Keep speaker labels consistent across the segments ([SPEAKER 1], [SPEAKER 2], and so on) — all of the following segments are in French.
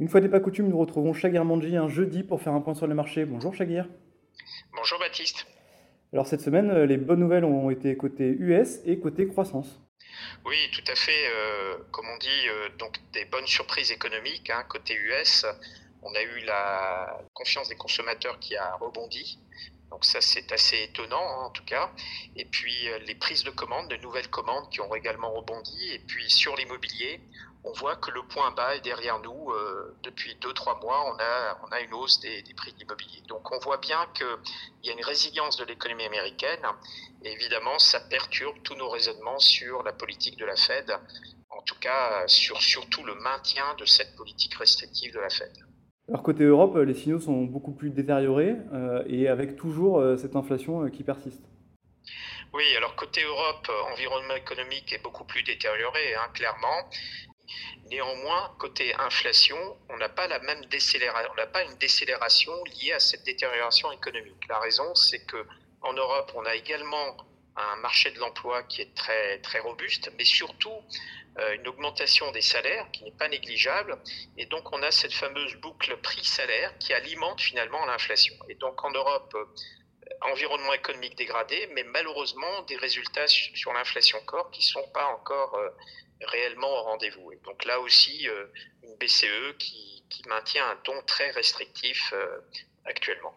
[SPEAKER 1] Une fois n'est pas coutume, nous retrouvons Shagir Manji un jeudi pour faire un point sur les marchés. Bonjour Shagir.
[SPEAKER 2] Bonjour Baptiste.
[SPEAKER 1] Alors cette semaine, euh, les bonnes nouvelles ont été côté US et côté croissance.
[SPEAKER 2] Oui, tout à fait. Euh, comme on dit, euh, donc des bonnes surprises économiques. Hein, côté US, on a eu la confiance des consommateurs qui a rebondi. Donc ça, c'est assez étonnant hein, en tout cas. Et puis les prises de commandes, de nouvelles commandes qui ont également rebondi. Et puis sur l'immobilier, on voit que le point bas est derrière nous. Euh, depuis 2-3 mois, on a, on a une hausse des, prix de l'immobilier. Donc on voit bien qu'il y a une résilience de l'économie américaine. Et évidemment, ça perturbe tous nos raisonnements sur la politique de la Fed, en tout cas sur surtout le maintien de cette politique restrictive de la Fed.
[SPEAKER 1] Alors côté Europe, les signaux sont beaucoup plus détériorés euh, et avec toujours euh, cette inflation qui persiste.
[SPEAKER 2] Oui, alors côté Europe, environnement économique est beaucoup plus détérioré, hein, clairement. Néanmoins, côté inflation, on n'a pas la même décélération, on n'a pas une décélération liée à cette détérioration économique. La raison, c'est que en Europe, on a également un marché de l'emploi qui est très très robuste, mais surtout euh, une augmentation des salaires qui n'est pas négligeable, et donc on a cette fameuse boucle prix-salaire qui alimente finalement l'inflation. Et donc en Europe, environnement économique dégradé, mais malheureusement des résultats sur l'inflation corps qui ne sont pas encore euh, réellement au rendez-vous. Donc là aussi, euh, une BCE qui, maintient un ton très restrictif euh, actuellement.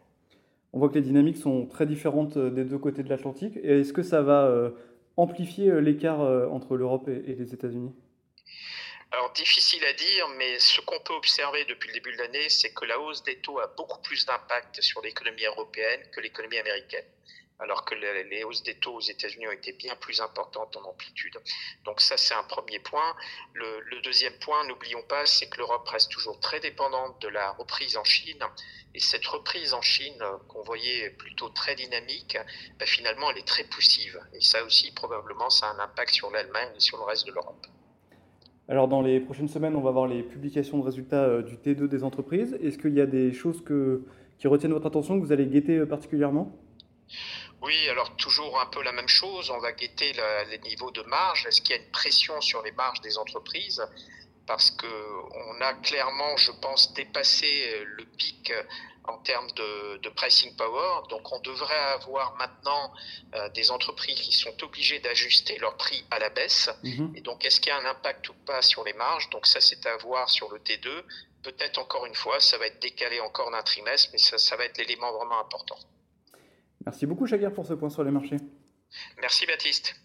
[SPEAKER 1] On voit que les dynamiques sont très différentes des deux côtés de l'Atlantique. Est-ce que ça va amplifier l'écart entre l'Europe et les États-Unis?
[SPEAKER 2] Alors difficile à dire, mais ce qu'on peut observer depuis le début de l'année, c'est que la hausse des taux a beaucoup plus d'impact sur l'économie européenne que l'économie américaine, alors que les hausses des taux aux États-Unis ont été bien plus importantes en amplitude. Donc ça, c'est un premier point. Le, deuxième point, n'oublions pas, c'est que l'Europe reste toujours très dépendante de la reprise en Chine. Et cette reprise en Chine, qu'on voyait plutôt très dynamique, ben, finalement, elle est très poussive. Et ça aussi, probablement, ça a un impact sur l'Allemagne et sur le reste de l'Europe.
[SPEAKER 1] Alors dans les prochaines semaines, on va voir les publications de résultats euh, du T2 des entreprises. Est-ce qu'il y a des choses qui retiennent votre attention, que vous allez guetter euh, particulièrement?
[SPEAKER 2] Oui, alors toujours un peu la même chose. On va guetter les niveaux de marge. Est-ce qu'il y a une pression sur les marges des entreprises? Parce qu'on a clairement, je pense, dépassé euh, le pic en termes de, pricing power. Donc on devrait avoir maintenant euh, des entreprises qui sont obligées d'ajuster leur prix à la baisse. Mhm. Et donc est-ce qu'il y a un impact ou pas sur les marges? Donc ça c'est à voir sur le T2. Peut-être encore une fois, ça va être décalé encore d'un trimestre, mais ça, ça va être l'élément vraiment important.
[SPEAKER 1] Merci beaucoup Chagir pour ce point sur les marchés.
[SPEAKER 2] Merci Baptiste.